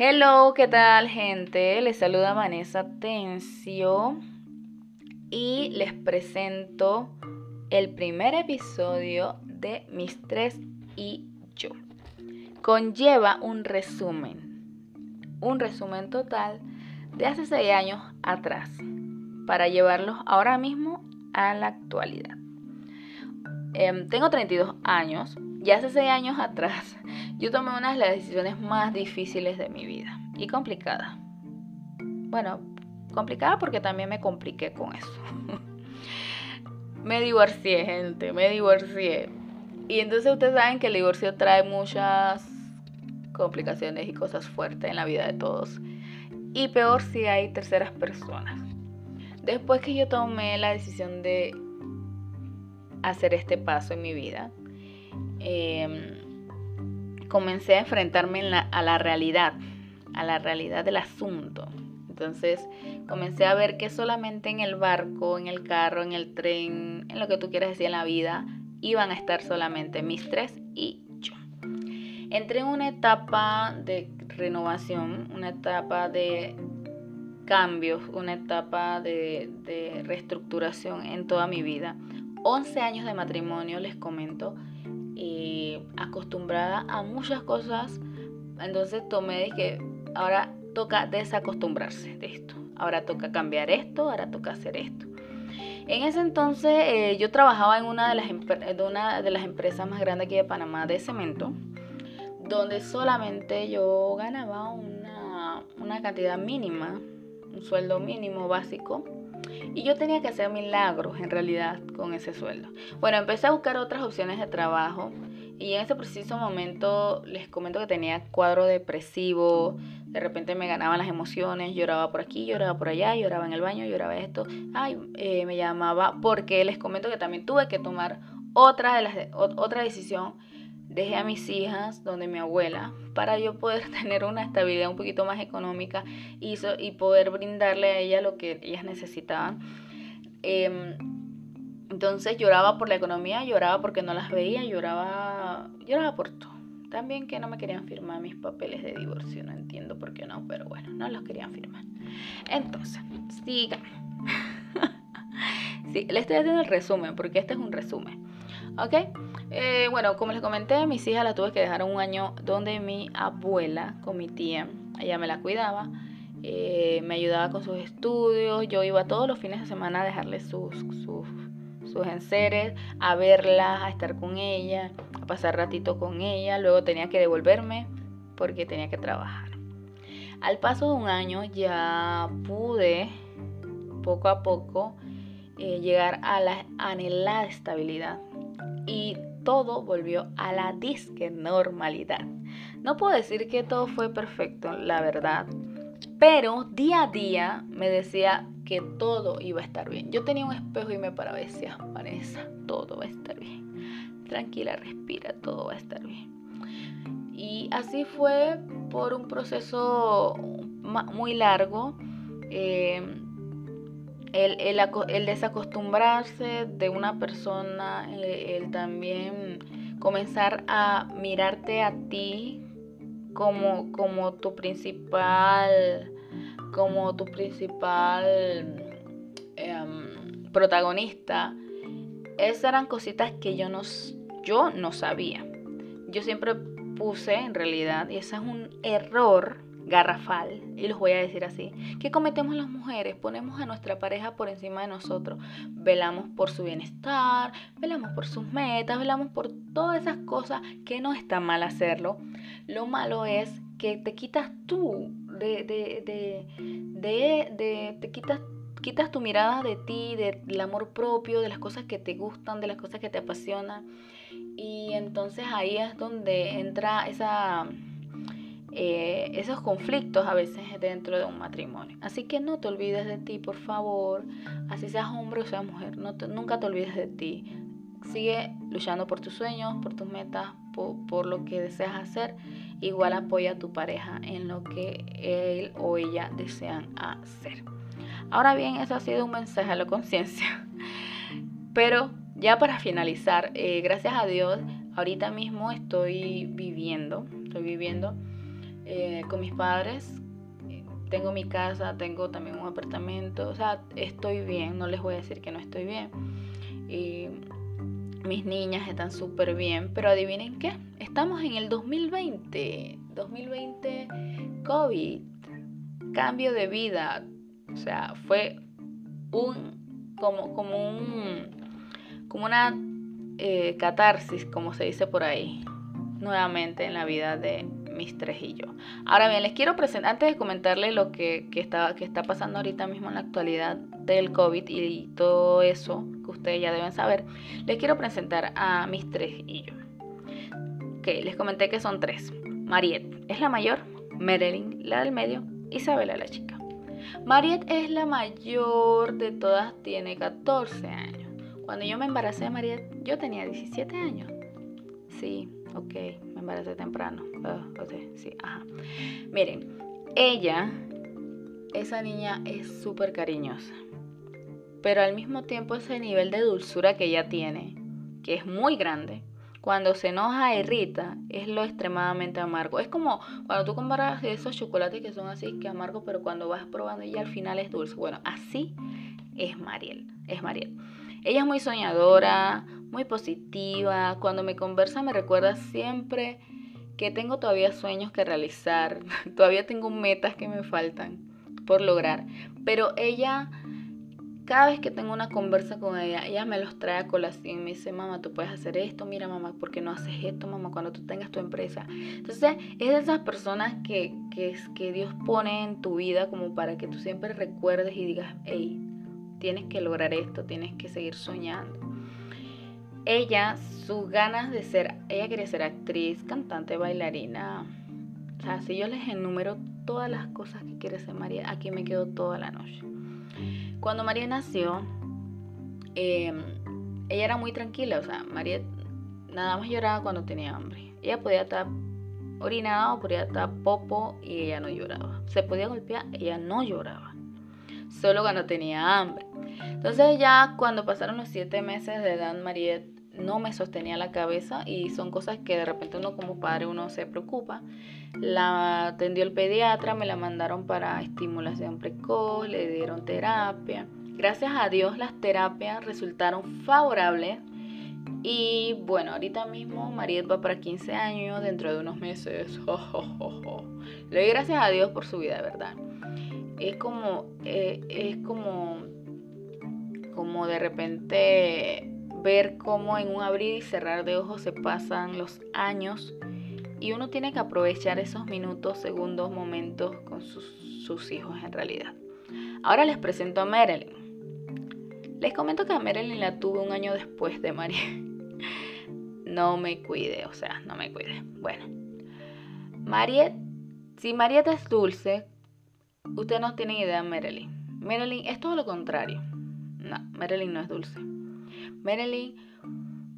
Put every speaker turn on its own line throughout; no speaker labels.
Hello, ¿qué tal gente? Les saluda Vanessa Tencio y les presento el primer episodio de Mis tres y yo. Conlleva un resumen, un resumen total de hace seis años atrás, para llevarlos ahora mismo a la actualidad. Em, tengo 32 años y hace seis años atrás yo tomé una de las decisiones más difíciles de mi vida y complicada. Bueno, complicada porque también me compliqué con eso. me divorcié, gente, me divorcié. Y entonces ustedes saben que el divorcio trae muchas complicaciones y cosas fuertes en la vida de todos. Y peor si hay terceras personas. Después que yo tomé la decisión de hacer este paso en mi vida, eh, comencé a enfrentarme a la realidad, a la realidad del asunto. Entonces comencé a ver que solamente en el barco, en el carro, en el tren, en lo que tú quieras decir en la vida, iban a estar solamente mis tres y yo. Entré en una etapa de renovación, una etapa de cambios, una etapa de, de reestructuración en toda mi vida. 11 años de matrimonio, les comento, y acostumbrada a muchas cosas. Entonces tomé de que ahora toca desacostumbrarse de esto. Ahora toca cambiar esto, ahora toca hacer esto. En ese entonces eh, yo trabajaba en una de, las de una de las empresas más grandes aquí de Panamá de cemento, donde solamente yo ganaba una, una cantidad mínima, un sueldo mínimo básico y yo tenía que hacer milagros en realidad con ese sueldo. Bueno, empecé a buscar otras opciones de trabajo y en ese preciso momento les comento que tenía cuadro depresivo, de repente me ganaban las emociones, lloraba por aquí, lloraba por allá, lloraba en el baño, lloraba esto, ay, eh, me llamaba porque les comento que también tuve que tomar otra, de las, otra decisión dejé a mis hijas donde mi abuela para yo poder tener una estabilidad un poquito más económica y, y poder brindarle a ella lo que ellas necesitaban. Em, entonces lloraba por la economía, lloraba porque no las veía, lloraba, lloraba por todo. También que no me querían firmar mis papeles de divorcio, no entiendo por qué no, pero bueno, no los querían firmar. Entonces, sigan. sí, le estoy haciendo el resumen, porque este es un resumen. ¿Ok? Eh, bueno, como les comenté, mis hijas las tuve que dejar un año donde mi abuela, con mi tía, ella me la cuidaba, eh, me ayudaba con sus estudios, yo iba todos los fines de semana a dejarle sus, sus, sus enseres, a verla, a estar con ella, a pasar ratito con ella, luego tenía que devolverme porque tenía que trabajar. Al paso de un año ya pude poco a poco eh, llegar a la anhelada estabilidad y todo volvió a la disque normalidad. No puedo decir que todo fue perfecto, la verdad, pero día a día me decía que todo iba a estar bien. Yo tenía un espejo y me paraba y decía, Vanessa, todo va a estar bien. Tranquila, respira, todo va a estar bien. Y así fue por un proceso muy largo. Eh, el, desacostumbrarse de una persona, el, también comenzar a mirarte a ti como, como tu principal, como tu principal em, protagonista, esas eran cositas que yo no, yo no sabía. Yo siempre puse en realidad, y ese es un error garrafal, y los voy a decir así, ¿qué cometemos las mujeres? Ponemos a nuestra pareja por encima de nosotros, velamos por su bienestar, velamos por sus metas, velamos por todas esas cosas que no está mal hacerlo. Lo malo es que te quitas tú de, de, de, de, te quitas quitas tu mirada de ti, del amor propio, de las cosas que te gustan, de las cosas que te apasionan. Y entonces ahí es donde entra esa, eh, esos conflictos a veces dentro de un matrimonio. Así que no te olvides de ti, por favor, así seas hombre o seas mujer, no nunca te olvides de ti. Sigue luchando por tus sueños, por tus metas, por, lo que deseas hacer. Igual apoya a tu pareja en lo que él o ella desean hacer. Ahora bien, eso ha sido un mensaje a la conciencia. Pero ya para finalizar, eh, gracias a Dios, ahorita mismo estoy viviendo, estoy viviendo eh, con mis padres. Tengo mi casa, tengo también un apartamento, o sea, estoy bien, no les voy a decir que no estoy bien. Y mis niñas están súper bien, pero adivinen qué, estamos en el 2020, 2020 COVID, cambio de vida, o sea, fue un, como, como un, como una eh, catarsis, como se dice por ahí, nuevamente en la vida de mis tres y yo. Ahora bien, les quiero presentar, antes de comentarles lo que, que, está, que está pasando ahorita mismo en la actualidad del COVID y todo eso que ustedes ya deben saber, les quiero presentar a mis tres y yo. Ok, les comenté que son tres. Mariette es la mayor, Marilyn la del medio, Isabela la chica. Mariette es la mayor de todas, tiene 14 años. Cuando yo me embaracé de Mariette, yo tenía 17 años. Sí, ok, me embaracé temprano. Uh, sí, ajá. Miren, ella, esa niña es súper cariñosa. Pero al mismo tiempo ese nivel de dulzura que ella tiene, que es muy grande, cuando se enoja e irrita, es lo extremadamente amargo. Es como cuando tú comparas esos chocolates que son así que amargos, pero cuando vas probando y al final es dulce. Bueno, así es Mariel, es Mariel. Ella es muy soñadora, muy positiva. Cuando me conversa me recuerda siempre que tengo todavía sueños que realizar, todavía tengo metas que me faltan por lograr. Pero ella cada vez que tengo una conversa con ella, ella me los trae a colación. Me dice, mamá, tú puedes hacer esto. Mira, mamá, ¿por qué no haces esto, mamá, cuando tú tengas tu empresa? Entonces, es de esas personas que, que, que Dios pone en tu vida como para que tú siempre recuerdes y digas, hey, tienes que lograr esto, tienes que seguir soñando. Ella, sus ganas de ser, ella quería ser actriz, cantante, bailarina. O sea, si yo les enumero todas las cosas que quiere ser María, aquí me quedo toda la noche. Cuando María nació, em, ella era muy tranquila, o sea, María nada más lloraba cuando tenía hambre. Ella podía estar orinada o podía estar popo y ella no lloraba. Se podía golpear, ella no lloraba. Solo cuando tenía hambre. Entonces ya cuando pasaron los siete meses de edad, María no me sostenía la cabeza y son cosas que de repente uno como padre uno se preocupa. La atendió el pediatra, me la mandaron para estimulación precoz, le dieron terapia. Gracias a Dios las terapias resultaron favorables y bueno, ahorita mismo Mariet va para 15 años, dentro de unos meses. Le doy gracias a Dios por su vida, verdad. Es como, eh, es como, como de repente ver cómo en un abrir y cerrar de ojos se pasan los años y uno tiene que aprovechar esos minutos, segundos, momentos con sus, hijos en realidad. Ahora les presento a Marilyn. Les comento que a Marilyn la tuve un año después de María. No me cuide, o sea, no me cuide. Bueno, Mariette, si Mariette es dulce, usted no tiene idea de Marilyn. Marilyn es todo lo contrario. No, Marilyn no es dulce. Marilyn,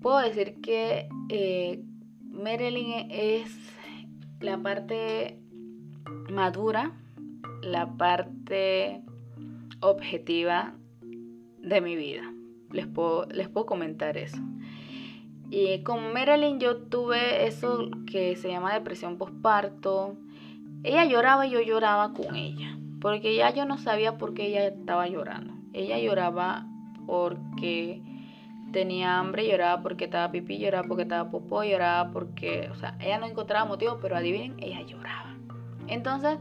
puedo decir que eh, Marilyn es la parte madura, la parte objetiva de mi vida. Les puedo, les puedo comentar eso. Y con Marilyn yo tuve eso que se llama depresión postparto. Ella lloraba y yo lloraba con ella. Porque ya yo no sabía por qué ella estaba llorando. Ella lloraba porque tenía hambre, lloraba porque estaba pipí, lloraba porque estaba popó, lloraba porque, o sea, ella no encontraba motivo, pero adivinen, ella lloraba. Entonces,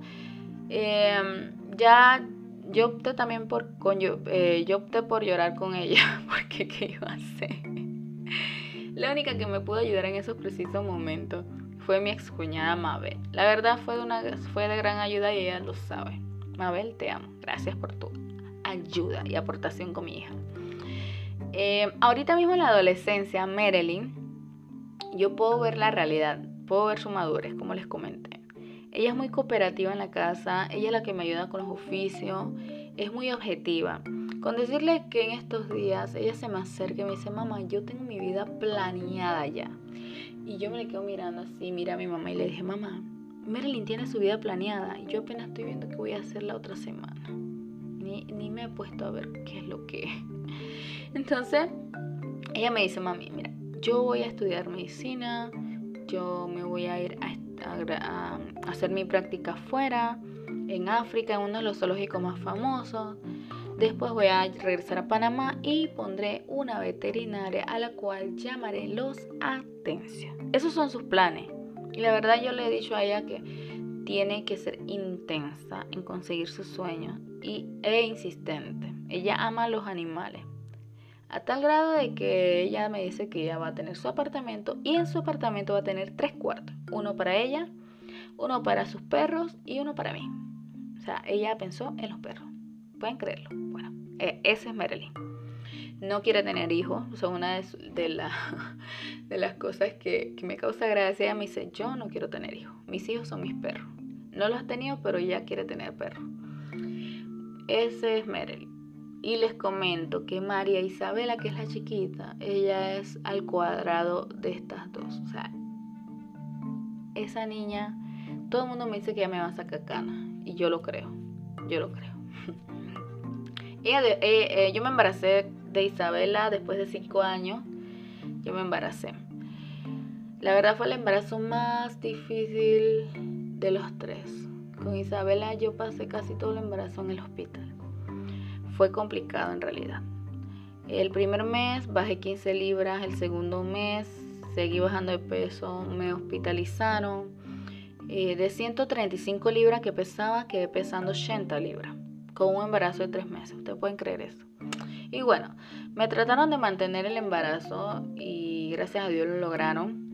em, ya yo opté también por, con, yo, eh, yo opté por llorar con ella, porque ¿qué iba a hacer? La única que me pudo ayudar en esos precisos momentos fue mi ex cuñada Mabel. La verdad fue de, una, fue de gran ayuda y ella lo sabe. Mabel, te amo. Gracias por tu ayuda y aportación con mi hija. Eh, ahorita mismo en la adolescencia, Marilyn, yo puedo ver la realidad, puedo ver su madurez, como les comenté. Ella es muy cooperativa en la casa, ella es la que me ayuda con los oficios, es muy objetiva. Con decirle que en estos días ella se me acerca y me dice, mamá, yo tengo mi vida planeada ya. Y yo me le quedo mirando así, mira a mi mamá y le dije, mamá, Marilyn tiene su vida planeada y yo apenas estoy viendo qué voy a hacer la otra semana. Ni, ni me he puesto a ver qué es lo que. Entonces, ella me dice, mami, mira, yo voy a estudiar medicina, yo me voy a ir a, hacer mi práctica afuera, en África, en uno de los zoológicos más famosos. Después voy a regresar a Panamá y pondré una veterinaria a la cual llamaré los atención. Esos son sus planes. Y la verdad yo le he dicho a ella que tiene que ser intensa en conseguir sus sueños y, e insistente. Ella ama a los animales. A tal grado de que ella me dice que ella va a tener su apartamento y en su apartamento va a tener tres cuartos. Uno para ella, uno para sus perros y uno para mí. O sea, ella pensó en los perros. ¿Pueden creerlo? Bueno, e, ese es Marilyn. No quiere tener hijos. Son una de, de, las cosas que, que, me causa gracia. Ella me dice, yo no quiero tener hijos. Mis hijos son mis perros. No los ha tenido, pero ella quiere tener perros. Ese es Marilyn. Y les comento que María Isabela, que es la chiquita, ella es al cuadrado de estas dos. O sea, esa niña, todo el mundo me dice que ella me va a sacar cana. Y yo lo creo. Yo lo creo. ella eh, eh, yo me embaracé de Isabela después de cinco años. Yo me embaracé. La verdad fue el embarazo más difícil de los tres. Con Isabela yo pasé casi todo el embarazo en el hospital fue complicado en realidad. El primer mes bajé 15 libras, el segundo mes seguí bajando de peso, me hospitalizaron. Eh, de 135 libras que pesaba, quedé pesando 80 libras, con un embarazo de 3 meses. Ustedes pueden creer eso. Y bueno, me trataron de mantener el embarazo y gracias a Dios lo lograron.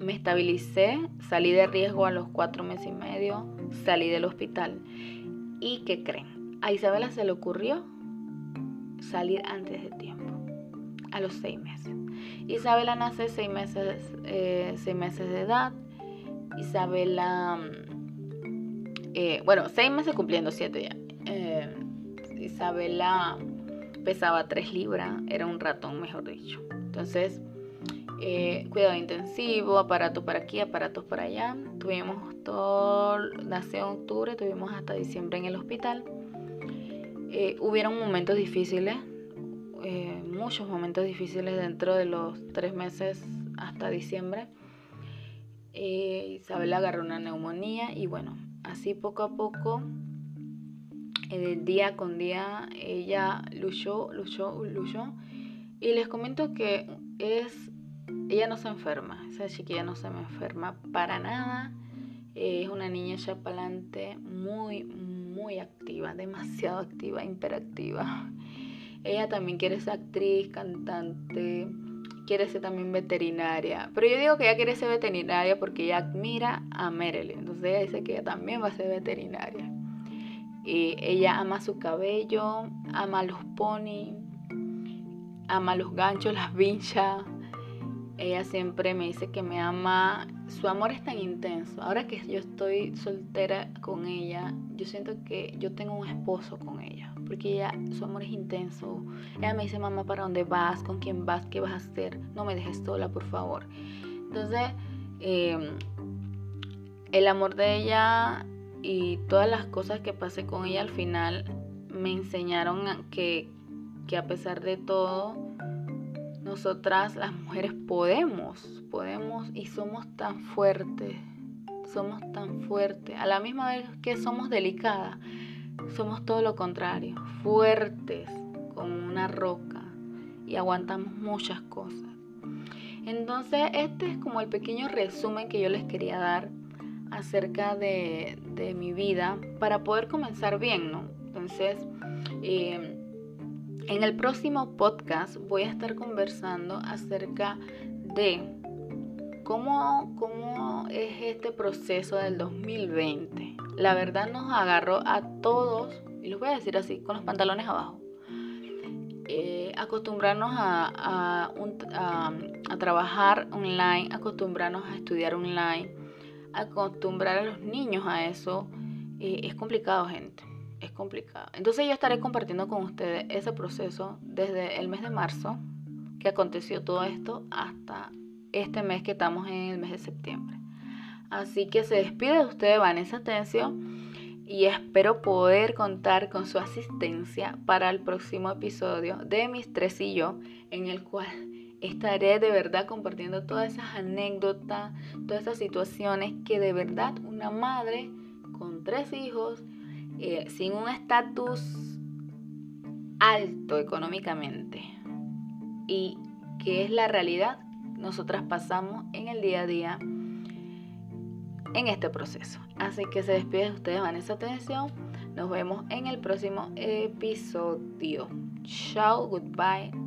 Me estabilicé, salí de riesgo a los 4 meses y medio, salí del hospital. ¿Y qué creen? A Isabela se le ocurrió salir antes de tiempo, a los seis meses. Isabela nace seis meses, eh, seis meses de edad. Isabela, eh, bueno, seis meses cumpliendo siete ya. Eh, Isabela pesaba tres libras, era un ratón, mejor dicho. Entonces, cuidado intensivo, aparatos para aquí, aparatos para allá. Tuvimos todo, nació en octubre, tuvimos hasta diciembre en el hospital. Eh, hubieron momentos difíciles, eh, muchos momentos difíciles dentro de los tres meses hasta diciembre. Eh, Isabel agarró una neumonía y bueno, así poco a poco, día con día, ella luchó, luchó, luchó. Y les comento que es, ella no se enferma, esa chiquilla no se me enferma para nada. Es una niña ya para adelante muy, muy activa, demasiado activa, hiperactiva. Ella también quiere ser actriz, cantante, quiere ser también veterinaria. Pero yo digo que ella quiere ser veterinaria porque ella admira a Marilyn. Entonces ella dice que ella también va a ser veterinaria. Y ella ama su cabello, ama los ponis, ama los ganchos, las vinchas. Ella siempre me dice que me ama su amor es tan intenso. Ahora que yo estoy soltera con ella, yo siento que yo tengo un esposo con ella. Porque ella, su amor es intenso. Ella me dice, mamá, ¿para dónde vas? ¿Con quién vas? ¿Qué vas a hacer? No me dejes sola, por favor. Entonces, em, el amor de ella y todas las cosas que pasé con ella al final me enseñaron que, que a pesar de todo, nosotras las mujeres podemos, podemos y somos tan fuertes, somos tan fuertes, a la misma vez que somos delicadas, somos todo lo contrario, fuertes como una roca y aguantamos muchas cosas. Entonces, este es como el pequeño resumen que yo les quería dar acerca de, mi vida para poder comenzar bien, ¿no? Entonces, eh, en el próximo podcast voy a estar conversando acerca de cómo, cómo es este proceso del 2020. La verdad nos agarró a todos, y los voy a decir así, con los pantalones abajo. Eh, acostumbrarnos a, a, trabajar online, acostumbrarnos a estudiar online, acostumbrar a los niños a eso, eh, es complicado, gente es complicado. Entonces yo estaré compartiendo con ustedes ese proceso desde el mes de marzo, que aconteció todo esto, hasta este mes que estamos en el mes de septiembre. Así que se despide de ustedes Vanessa Tencio y espero poder contar con su asistencia para el próximo episodio de Mis Tres y yo, en el cual estaré de verdad compartiendo todas esas anécdotas, todas esas situaciones que de verdad una madre con tres hijos, eh, sin un estatus alto económicamente y que es la realidad, nosotras pasamos en el día a día en este proceso. Así que se despide de ustedes Vanessa Atención. Nos vemos en el próximo episodio. Chao, goodbye.